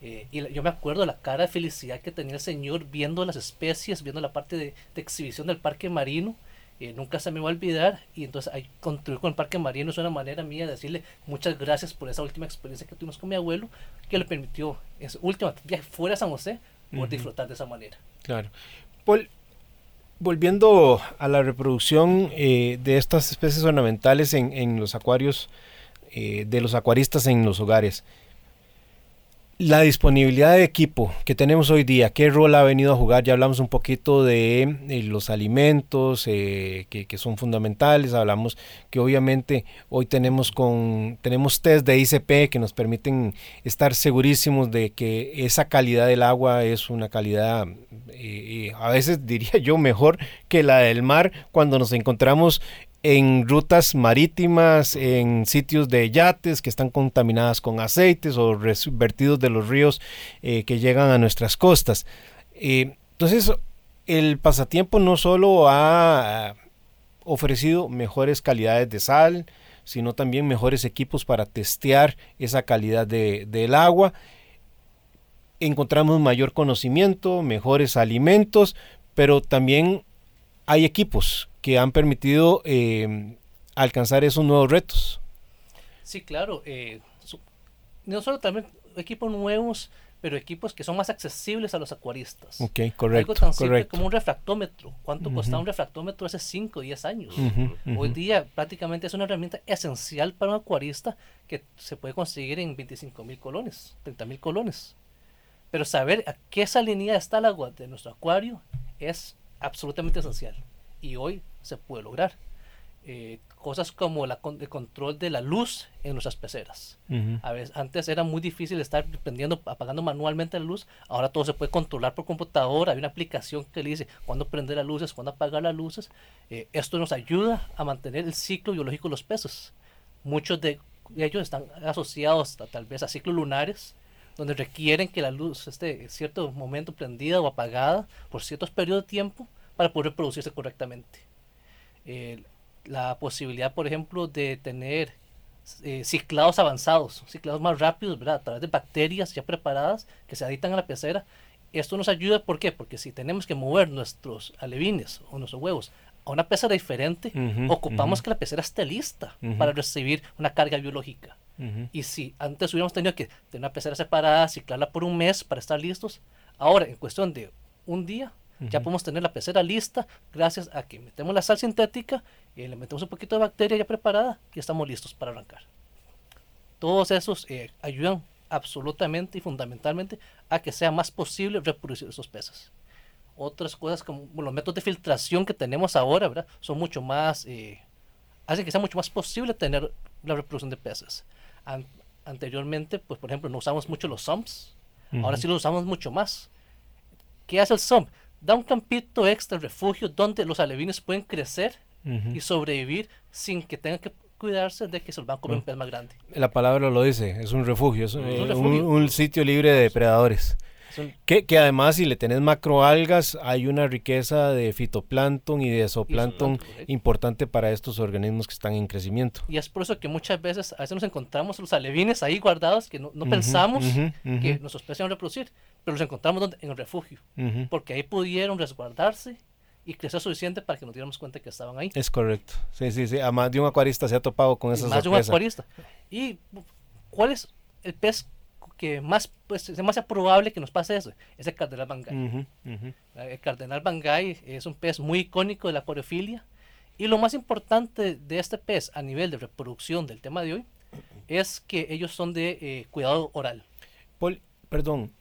Eh, y yo me acuerdo la cara de felicidad que tenía el señor viendo las especies, viendo la parte de, exhibición del parque marino. Eh, nunca se me va a olvidar. Y entonces ahí contribuir con el parque marino es una manera mía de decirle muchas gracias por esa última experiencia que tuvimos con mi abuelo, que le permitió ese último viaje fuera de San José, poder disfrutar de esa manera. Claro. Paul, volviendo a la reproducción eh, de estas especies ornamentales en, en los acuarios de los acuaristas en los hogares. La disponibilidad de equipo que tenemos hoy día, ¿qué rol ha venido a jugar? Ya hablamos un poquito de eh, los alimentos eh, que, son fundamentales, hablamos que obviamente hoy tenemos, con, tenemos test de ICP que nos permiten estar segurísimos de que esa calidad del agua es una calidad, eh, a veces diría yo, mejor que la del mar cuando nos encontramos en rutas marítimas, en sitios de yates que están contaminadas con aceites o vertidos de los ríos eh, que llegan a nuestras costas. Eh, entonces, el pasatiempo no solo ha ofrecido mejores calidades de sal, sino también mejores equipos para testear esa calidad del agua. Encontramos mayor conocimiento, mejores alimentos, pero también hay equipos que han permitido eh, alcanzar esos nuevos retos. Sí, claro. Eh, no solo también equipos nuevos, pero equipos que son más accesibles a los acuaristas. Ok, correcto. Algo tan simple como un refractómetro. ¿Cuánto costaba un refractómetro hace 5 o 10 años? Hoy día prácticamente es una herramienta esencial para un acuarista que se puede conseguir en 25 mil colones, 30 mil colones. Pero saber a qué salinidad está el agua de nuestro acuario es absolutamente esencial. Y hoy se puede lograr. Eh, cosas como la, el control de la luz en nuestras peceras. A veces, antes era muy difícil estar prendiendo, apagando manualmente la luz. Ahora todo se puede controlar por computadora. Hay una aplicación que le dice cuándo prender las luces, cuándo apagar las luces. Eh, esto nos ayuda a mantener el ciclo biológico de los peces. Muchos de ellos están asociados tal vez a ciclos lunares, donde requieren que la luz esté en cierto momento prendida o apagada por ciertos periodos de tiempo para poder reproducirse correctamente. Eh, la posibilidad, por ejemplo, de tener eh, ciclados avanzados, ciclados más rápidos, ¿verdad? A través de bacterias ya preparadas que se aditan a la pecera. Esto nos ayuda, ¿por qué? Porque si tenemos que mover nuestros alevines o nuestros huevos a una pecera diferente, ocupamos que la pecera esté lista para recibir una carga biológica. Y si antes hubiéramos tenido que tener una pecera separada, ciclarla por un mes para estar listos, ahora en cuestión de un día ya podemos tener la pecera lista gracias a que metemos la sal sintética y le metemos un poquito de bacteria ya preparada y estamos listos para arrancar. Todos esos eh, ayudan absolutamente y fundamentalmente a que sea más posible reproducir esos peces. Otras cosas como los métodos de filtración que tenemos ahora, ¿verdad? Son mucho más, eh, hacen que sea mucho más posible tener la reproducción de peces. An- anteriormente, pues por ejemplo, no usamos mucho los sumps, ahora Ujú. sí los usamos mucho más. ¿Qué hace el sump? Da un campito extra, refugio, donde los alevines pueden crecer y sobrevivir sin que tengan que cuidarse de que se los van a comer un Mm. pez más grande. La palabra lo dice, es un refugio, es, un eh, un, refugio. un sitio libre de depredadores. Un- Que, que además si le tenés macroalgas hay una riqueza de fitoplancton y de zooplancton correcto. importante para estos organismos que están en crecimiento. Y es por eso que muchas veces a veces nos encontramos los alevines ahí guardados que no, no Ujú, pensamos ujú, ujú, que nuestros peces iban a reproducir, pero los encontramos donde- en el refugio, porque ahí pudieron resguardarse y crecer suficiente para que nos diéramos cuenta que estaban ahí. Es correcto. Sí, sí, sí. A más de un acuarista se ha topado con Y esa más de un acuarista. ¿Y cuál es el pez que más, pues, es más probable que nos pase eso? Es el cardenal bangay. Ujú, ujú. El cardenal bangay es un pez muy icónico de la acuariofilia. Y lo más importante de este pez a nivel de reproducción del tema de hoy es que ellos son de eh, cuidado oral. Pol- perdón.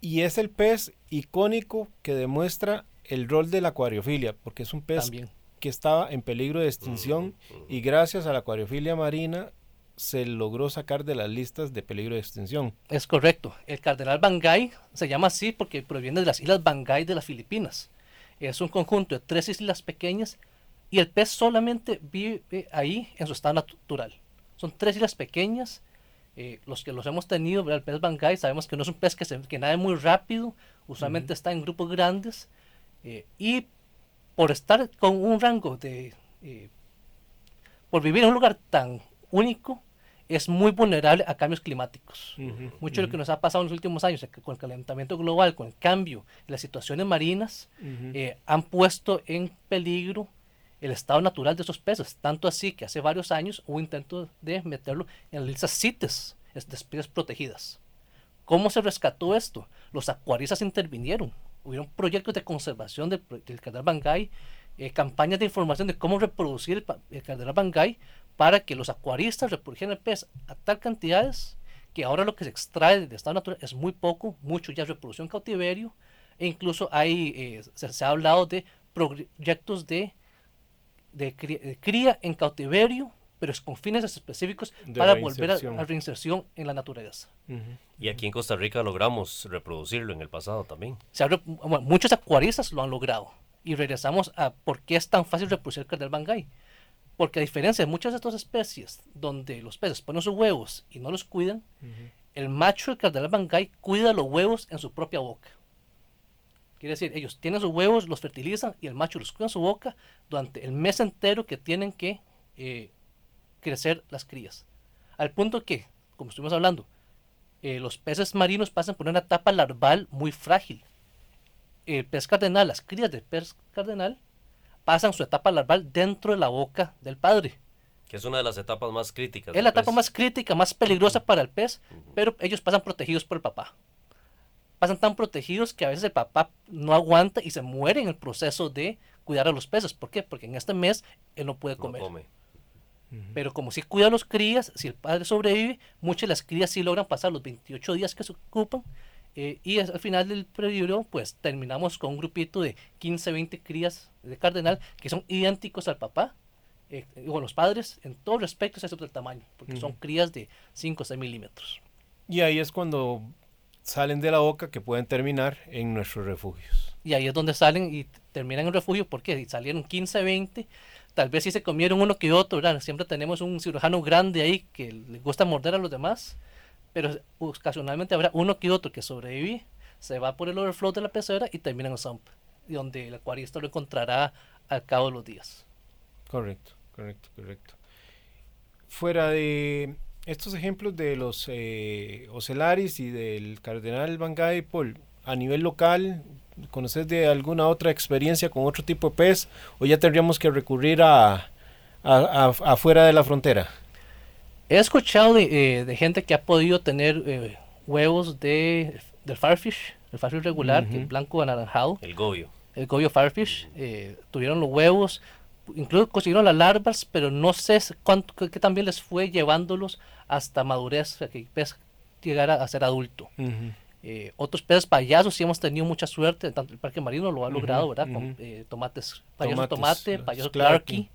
Y es el pez icónico que demuestra el rol de la acuariofilia, porque es un pez También. que estaba en peligro de extinción y gracias a la acuariofilia marina se logró sacar de las listas de peligro de extinción. Es correcto. El cardenal Bangay se llama así porque proviene de las islas Bangay de las Filipinas. Es un conjunto de tres islas pequeñas y el pez solamente vive ahí en su estado natural. Son tres islas pequeñas. eh, los que los hemos tenido, el pez Bangay, sabemos que no es un pez que, se, que nade muy rápido, usualmente está en grupos grandes eh, y por estar con un rango de... eh, por vivir en un lugar tan único, es muy vulnerable a cambios climáticos. Mucho de lo que nos ha pasado en los últimos años, con el calentamiento global, con el cambio en las situaciones marinas, eh, han puesto en peligro el estado natural de esos peces. Tanto así que hace varios años hubo intento de meterlo en las listas CITES, es de especies protegidas. ¿Cómo se rescató esto? Los acuaristas intervinieron. Hubieron proyectos de conservación del, del cardenal Bangay, eh, campañas de información de cómo reproducir el, el cardenal Bangay para que los acuaristas reprodujeran el pez a tal cantidades que ahora lo que se extrae de estado natural es muy poco, mucho ya es reproducción en cautiverio, e incluso hay, eh, se, se ha hablado de proyectos de, de, cría, de cría en cautiverio, pero es con fines específicos De para volver a, reinserción. a reinserción en la naturaleza. Ujú. Y aquí en Costa Rica logramos reproducirlo en el pasado también. Se ha re- bueno, muchos acuaristas lo han logrado. Y regresamos a por qué es tan fácil reproducir el cardenal Bangay. Porque a diferencia de muchas de estas especies donde los peces ponen sus huevos y no los cuidan, el macho del cardenal Bangay cuida los huevos en su propia boca. Quiere decir, ellos tienen sus huevos, los fertilizan y el macho los cuida en su boca durante el mes entero que tienen que eh, crecer las crías. Al punto que, como estuvimos hablando, eh, los peces marinos pasan por una etapa larval muy frágil. El pez cardenal, las crías del pez cardenal, pasan su etapa larval dentro de la boca del padre. Que es una de las etapas más críticas. Es la etapa pez. más crítica, más peligrosa para el pez, pero ellos pasan protegidos por el papá. Pasan tan protegidos que a veces el papá no aguanta y se muere en el proceso de cuidar a los peces. ¿Por qué? Porque en este mes él no puede No comer. come. Pero como si cuida a los crías, si el padre sobrevive, muchas de las crías sí logran pasar los 28 días que se ocupan. Eh, y al final del periodo, pues terminamos con un grupito de 15, 20 crías de cardenal que son idénticos al papá, eh, o los padres, en todos los aspectos, excepto el tamaño, porque son crías de 5 o 6 milímetros. Y ahí es cuando salen de la boca que pueden terminar en nuestros refugios. Y ahí es donde salen y terminan en refugio, porque si salieron 15, 20, tal vez si se comieron uno que otro, ¿verdad? Siempre tenemos un cirujano grande ahí que le gusta morder a los demás, pero ocasionalmente habrá uno que otro que sobrevive, se va por el overflow de la pecera y termina en sump, donde el acuarista lo encontrará al cabo de los días. Correcto, correcto, correcto. fuera de estos ejemplos de los eh, Ocelaris y del Cardenal Bangay, Paul, a nivel local, ¿conoces de alguna otra experiencia con otro tipo de pez o ya tendríamos que recurrir a, afuera de la frontera? He escuchado de, eh, gente que ha podido tener eh, huevos de, del farfish, el farfish regular, el blanco anaranjado. El gobio. El gobio farfish. tuvieron los huevos, incluso consiguieron las larvas, pero no sé cuánto, qué también les fue llevándolos hasta madurez, que el pez llegara a ser adulto. Eh, otros peces payasos sí hemos tenido mucha suerte, tanto el Parque Marino lo ha logrado, ¿verdad? Con eh, tomates, payaso tomate, payaso clarky,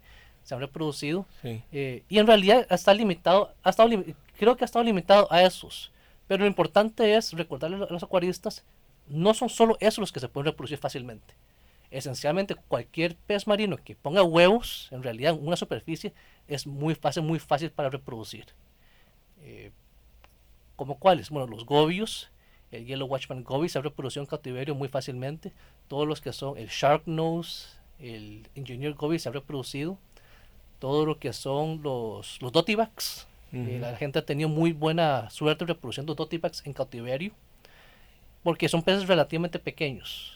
se han reproducido. Eh, y en realidad está limitado, ha estado creo que ha estado limitado a esos. Pero lo importante es recordarle a los acuaristas, no son solo esos los que se pueden reproducir fácilmente esencialmente cualquier pez marino que ponga huevos, en realidad en una superficie, es muy fácil, muy fácil para reproducir. Eh, ¿Como cuáles? Bueno, los gobios, el Yellow Watchman goby se reproducido en cautiverio muy fácilmente. Todos los que son el Shark Nose, el Engineer goby se ha reproducido. Todo lo que son los, los Dotivacs. Eh, la gente ha tenido muy buena suerte reproduciendo Dotivacs en cautiverio. Porque son peces relativamente pequeños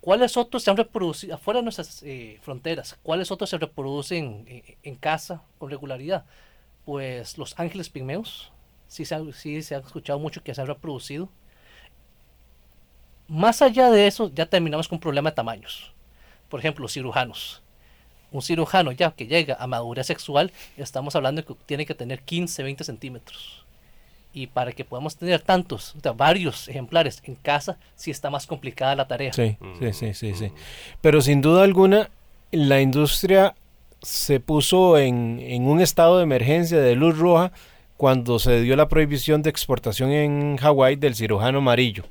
¿Cuáles otros se han reproducido afuera de nuestras eh, fronteras? ¿Cuáles otros se reproducen eh, en casa con regularidad? Pues los ángeles pigmeos, sí se, ha, sí se ha escuchado mucho que se han reproducido. Más allá de eso, ya terminamos con un problema de tamaños. Por ejemplo, los cirujanos. Un cirujano ya que llega a madurez sexual, estamos hablando de que tiene que tener 15, 20 centímetros y para que podamos tener tantos, o sea, varios ejemplares en casa, sí está más complicada la tarea. Sí, sí, sí, sí, sí. Pero sin duda alguna, la industria se puso en, en, un estado de emergencia de luz roja cuando se dio la prohibición de exportación en Hawái del cirujano amarillo.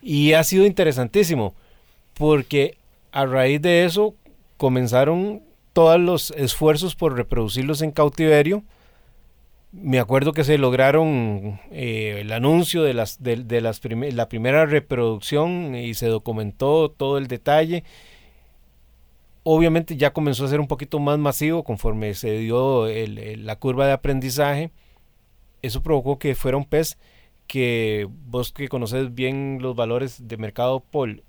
Y ha sido interesantísimo, porque a raíz de eso comenzaron todos los esfuerzos por reproducirlos en cautiverio, me acuerdo que se lograron eh, el anuncio de, las, de, las la primera reproducción y se documentó todo el detalle. Obviamente ya comenzó a ser un poquito más masivo conforme se dio la curva de aprendizaje. Eso provocó que fuera un pez que vos que conoces bien los valores de mercado Paul,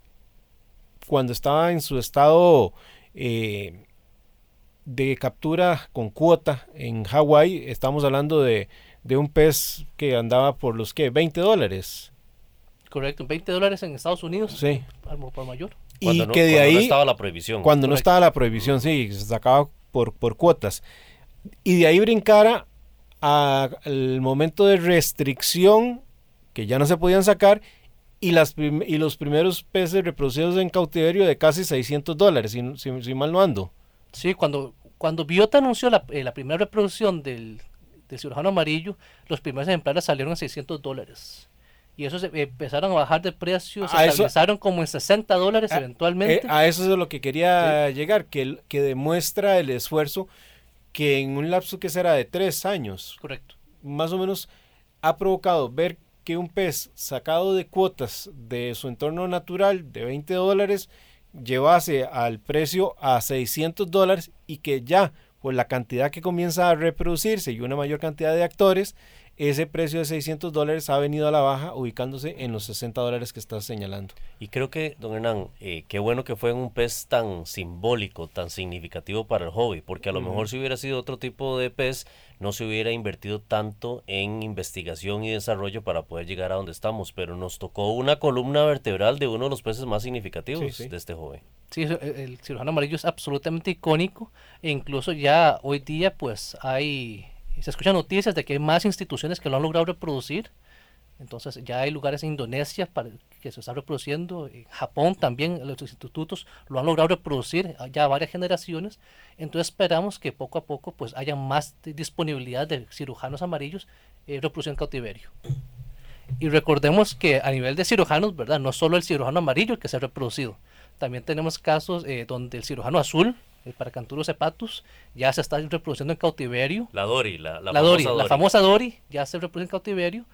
cuando estaba en su estado eh, de captura con cuota en Hawái, estamos hablando de, un pez que andaba por los que 20 dólares. Correcto, 20 dólares en Estados Unidos. Sí. Por mayor. y que de ahí. no estaba la prohibición. Cuando no estaba la prohibición, sí, se sacaba por, por cuotas. Y de ahí brincara al momento de restricción, que ya no se podían sacar, y, las y los primeros peces reproducidos en cautiverio de casi 600 dólares, si, si mal no ando. Sí, cuando, cuando Biota anunció la, eh, la primera reproducción del, del, cirujano amarillo, los primeros ejemplares salieron a 600 dólares. Y eso se, empezaron a bajar de precio, se estabilizaron como en 60 dólares eventualmente. Eh, a eso es lo que quería llegar, que, que demuestra el esfuerzo que en un lapso que será de tres años, correcto, más o menos ha provocado ver que un pez sacado de cuotas de su entorno natural de 20 dólares llevase al precio a 600 dólares y que ya por la cantidad que comienza a reproducirse y una mayor cantidad de actores, ese precio de 600 dólares ha venido a la baja ubicándose en los 60 dólares que estás señalando. Y creo que, don Hernán, eh, qué bueno que fue un pez tan simbólico, tan significativo para el hobby, porque a lo mejor si hubiera sido otro tipo de pez, no se hubiera invertido tanto en investigación y desarrollo para poder llegar a donde estamos, pero nos tocó una columna vertebral de uno de los peces más significativos de este joven. Sí, el cirujano amarillo es absolutamente icónico e incluso ya hoy día pues hay, se escuchan noticias de que hay más instituciones que lo han logrado reproducir. Entonces ya hay lugares en Indonesia para, que se está reproduciendo, en Japón también los institutos lo han logrado reproducir ya varias generaciones, entonces esperamos que poco a poco pues haya más disponibilidad de cirujanos amarillos eh, reproducción en cautiverio. Y recordemos que a nivel de cirujanos, ¿verdad? No solo el cirujano amarillo que se ha reproducido, también tenemos casos eh, donde el cirujano azul, el Paracanturus hepatus, ya se está reproduciendo en cautiverio. La Dori, la, la, Dori, la famosa Dori, ya se reproduce en cautiverio.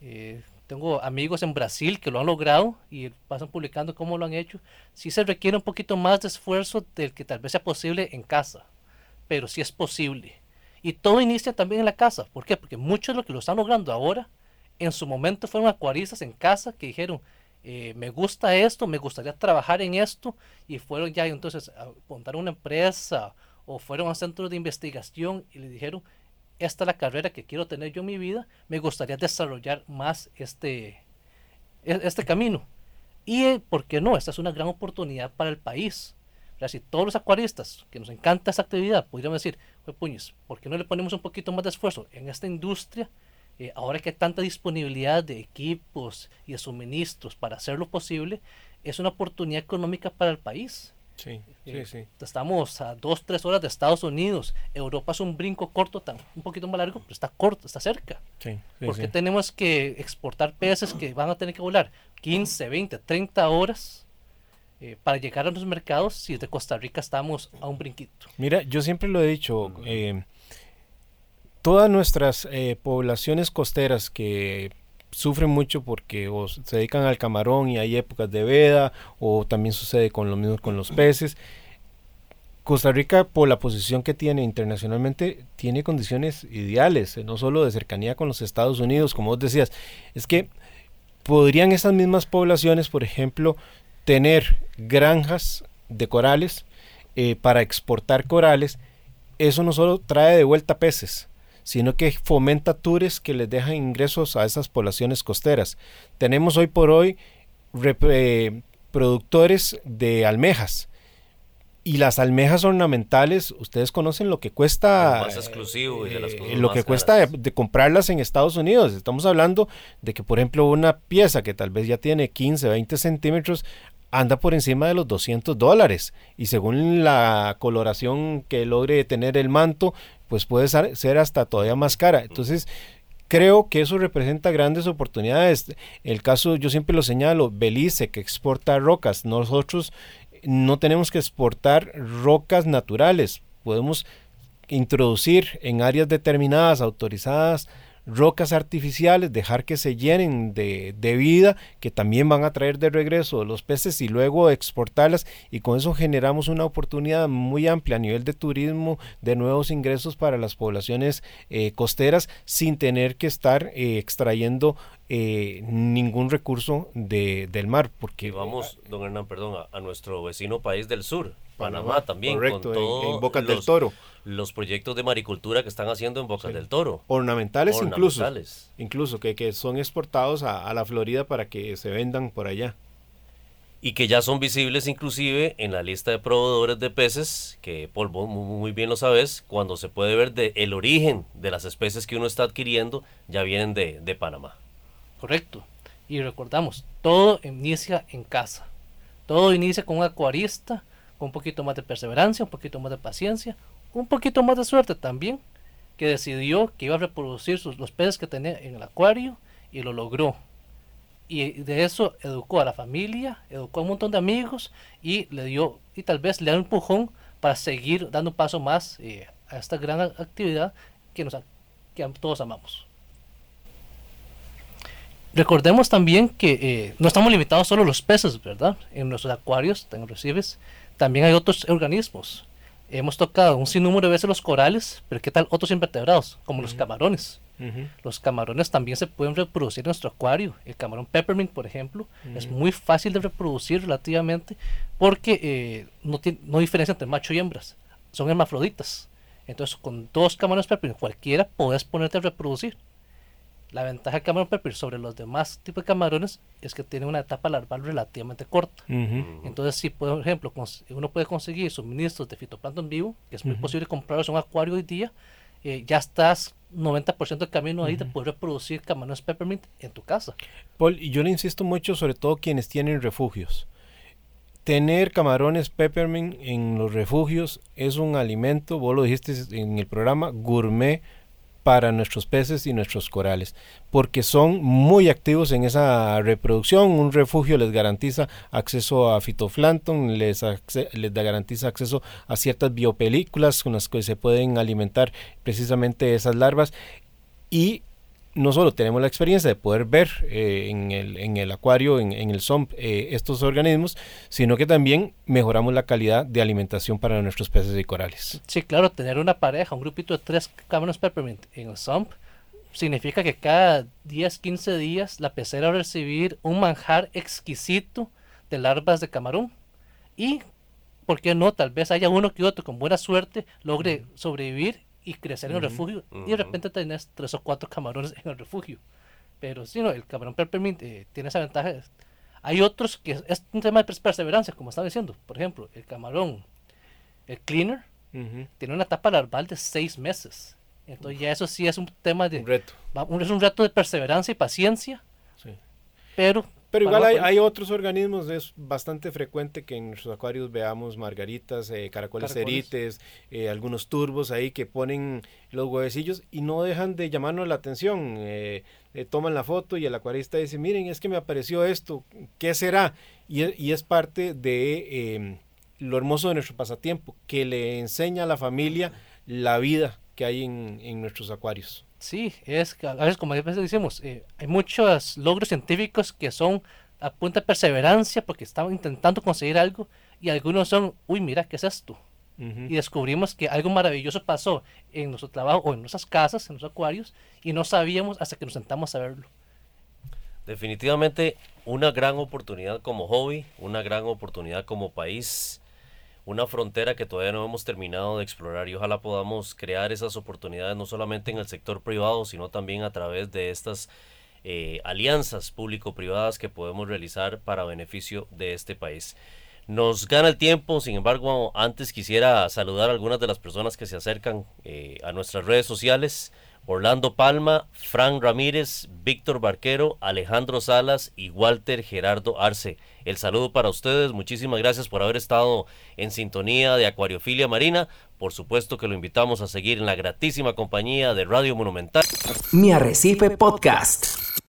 Eh, tengo amigos en Brasil que lo han logrado y pasan publicando cómo lo han hecho. Sí se requiere un poquito más de esfuerzo del que tal vez sea posible en casa, pero sí es posible. Y todo inicia también en la casa. ¿Por qué? Porque muchos de los que lo están logrando ahora, en su momento fueron acuaristas en casa que dijeron, eh, me gusta esto, me gustaría trabajar en esto, y fueron ya entonces a montar una empresa o fueron a centros de investigación y le dijeron, esta es la carrera que quiero tener yo en mi vida, me gustaría desarrollar más este, e-, este camino. Y, eh, ¿por qué no? Esta es una gran oportunidad para el país. Si todos los acuaristas que nos encanta esta actividad podríamos decir, puñes, ¿por qué no le ponemos un poquito más de esfuerzo en esta industria? Eh, ahora que hay tanta disponibilidad de equipos y de suministros para hacerlo posible, es una oportunidad económica para el país. Sí, Eh, sí, sí. Estamos a dos, tres horas de Estados Unidos. Europa es un brinco corto, tan, un poquito más largo, pero está corto, está cerca. sí, sí, ¿Por qué sí. tenemos que exportar peces que van a tener que volar 15, 20, 30 horas eh, para llegar a los mercados si desde Costa Rica estamos a un brinquito? Mira, yo siempre lo he dicho, eh, todas nuestras eh, poblaciones costeras que sufren mucho porque o se dedican al camarón y hay épocas de veda, o también sucede con lo mismo con los peces. Costa Rica, por la posición que tiene internacionalmente, tiene condiciones ideales, eh, no solo de cercanía con los Estados Unidos, como vos decías, es que podrían esas mismas poblaciones, por ejemplo, tener granjas de corales eh, para exportar corales. Eso no solo trae de vuelta peces, sino que fomenta tours que les dejan ingresos a esas poblaciones costeras. Tenemos hoy por hoy eh, productores de almejas. Y las almejas ornamentales, ustedes conocen lo que cuesta, Lo más exclusivo y de las eh, cosas lo más que cuesta de comprarlas en Estados Unidos. Estamos hablando de que, por ejemplo, una pieza que tal vez ya tiene 15, 20 centímetros, anda por encima de los 200 dólares. Y según la coloración que logre tener el manto, pues puede ser hasta todavía más cara. Entonces, creo que eso representa grandes oportunidades. El caso, yo siempre lo señalo, Belice, que exporta rocas. Nosotros no tenemos que exportar rocas naturales. Podemos introducir en áreas determinadas, autorizadas, rocas artificiales, dejar que se llenen de, de vida, que también van a traer de regreso los peces y luego exportarlas. Y con eso generamos una oportunidad muy amplia a nivel de turismo, de nuevos ingresos para las poblaciones eh, costeras sin tener que estar eh, extrayendo eh, ningún recurso de, del mar. Porque Y vamos, don Hernán, perdón, a, a nuestro vecino país del sur, Panamá, Panamá, también, correcto, con en- todos en Bocas del los, Toro. los proyectos de maricultura que están haciendo en Bocas Sí. del Toro. ornamentales, incluso. Ornamentales. Incluso que, que son exportados a, a la Florida para que se vendan por allá. y que ya son visibles inclusive en la lista de proveedores de peces, que mu- muy bien lo sabes, cuando se puede ver de el origen de las especies que uno está adquiriendo, ya vienen de, de Panamá. Correcto. Y recordamos, todo inicia en casa. Todo inicia con un acuarista, con un poquito más de perseverancia, un poquito más de paciencia, un poquito más de suerte también, que decidió que iba a reproducir sus, los peces que tenía en el acuario y lo logró. Y de eso educó a la familia, educó a un montón de amigos y le dio, y tal vez le da un empujón para seguir dando un paso más eh, a esta gran actividad que, nos, que todos amamos. Recordemos también que eh, no estamos limitados solo a los peces, ¿verdad? En nuestros acuarios, en los recibes, también hay otros organismos. Hemos tocado un sinnúmero de veces los corales, pero ¿qué tal otros invertebrados, como los camarones? Los camarones también se pueden reproducir en nuestro acuario. El camarón peppermint, por ejemplo, es muy fácil de reproducir relativamente porque eh, no, tiene, no diferencia entre macho y hembras. Son hermafroditas. Entonces, con dos camarones peppermint, cualquiera, puedes ponerte a reproducir. La ventaja del camarón peppermint sobre los demás tipos de camarones es que tiene una etapa larval relativamente corta. Entonces, si por ejemplo uno puede conseguir suministros de fitoplancton vivo, que es muy posible comprarlos en un acuario hoy día, eh, ya estás 90% del camino ahí de poder reproducir camarones peppermint en tu casa. Paul, y yo le insisto mucho, sobre todo quienes tienen refugios. Tener camarones peppermint en los refugios es un alimento, vos lo dijiste en el programa, gourmet para nuestros peces y nuestros corales, porque son muy activos en esa reproducción. Un refugio les garantiza acceso a fitoplancton, les, les garantiza acceso a ciertas biopelículas con las que se pueden alimentar precisamente esas larvas y no solo tenemos la experiencia de poder ver eh, en, el, en, el, acuario, en, en el SOMP, eh, estos organismos, sino que también mejoramos la calidad de alimentación para nuestros peces y corales. Sí, claro, tener una pareja, un grupito de tres camarones peppermint en el SOMP significa que cada 10, 15 días la pecera va a recibir un manjar exquisito de larvas de camarón. Y, ¿por qué no? Tal vez haya uno que otro con buena suerte logre sobrevivir y crecer en el refugio y de repente tenés tres o cuatro camarones en el refugio. Pero si no, el camarón peppermint eh, tiene esa ventaja. Hay otros que es un tema de perseverancia, como estaba diciendo. Por ejemplo, el camarón, el cleaner, tiene una etapa larval de seis meses. Entonces ya eso sí es un tema de... Un reto. es un reto de perseverancia y paciencia. Sí. Pero pero igual hay, hay, otros organismos, es bastante frecuente que en nuestros acuarios veamos margaritas, eh, caracoles, cerites, eh, algunos turbos ahí que ponen los huevecillos y no dejan de llamarnos la atención. Eh, toman la foto y el acuarista dice, miren, es que me apareció esto, ¿qué será? Y, y es parte de em, lo hermoso de nuestro pasatiempo, que le enseña a la familia la vida que hay en, en nuestros acuarios. Sí, es que a veces, como a veces decimos, eh, hay muchos logros científicos que son a punta de perseverancia porque estaban intentando conseguir algo y algunos son, uy, mira, ¿qué es esto? Y descubrimos que algo maravilloso pasó en nuestro trabajo o en nuestras casas, en los acuarios, y no sabíamos hasta que nos sentamos a verlo. Definitivamente una gran oportunidad como hobby, una gran oportunidad como país una frontera que todavía no hemos terminado de explorar y ojalá podamos crear esas oportunidades no solamente en el sector privado, sino también a través de estas eh, alianzas público-privadas que podemos realizar para beneficio de este país. Nos gana el tiempo, sin embargo, antes quisiera saludar a algunas de las personas que se acercan eh, a nuestras redes sociales. Orlando Palma, Frank Ramírez, Víctor Barquero, Alejandro Salas y Walter Gerardo Arce. El saludo para ustedes, muchísimas gracias por haber estado en sintonía de Acuariofilia Marina. Por supuesto que lo invitamos a seguir en la gratísima compañía de Radio Monumental. Mi Arrecife Podcast.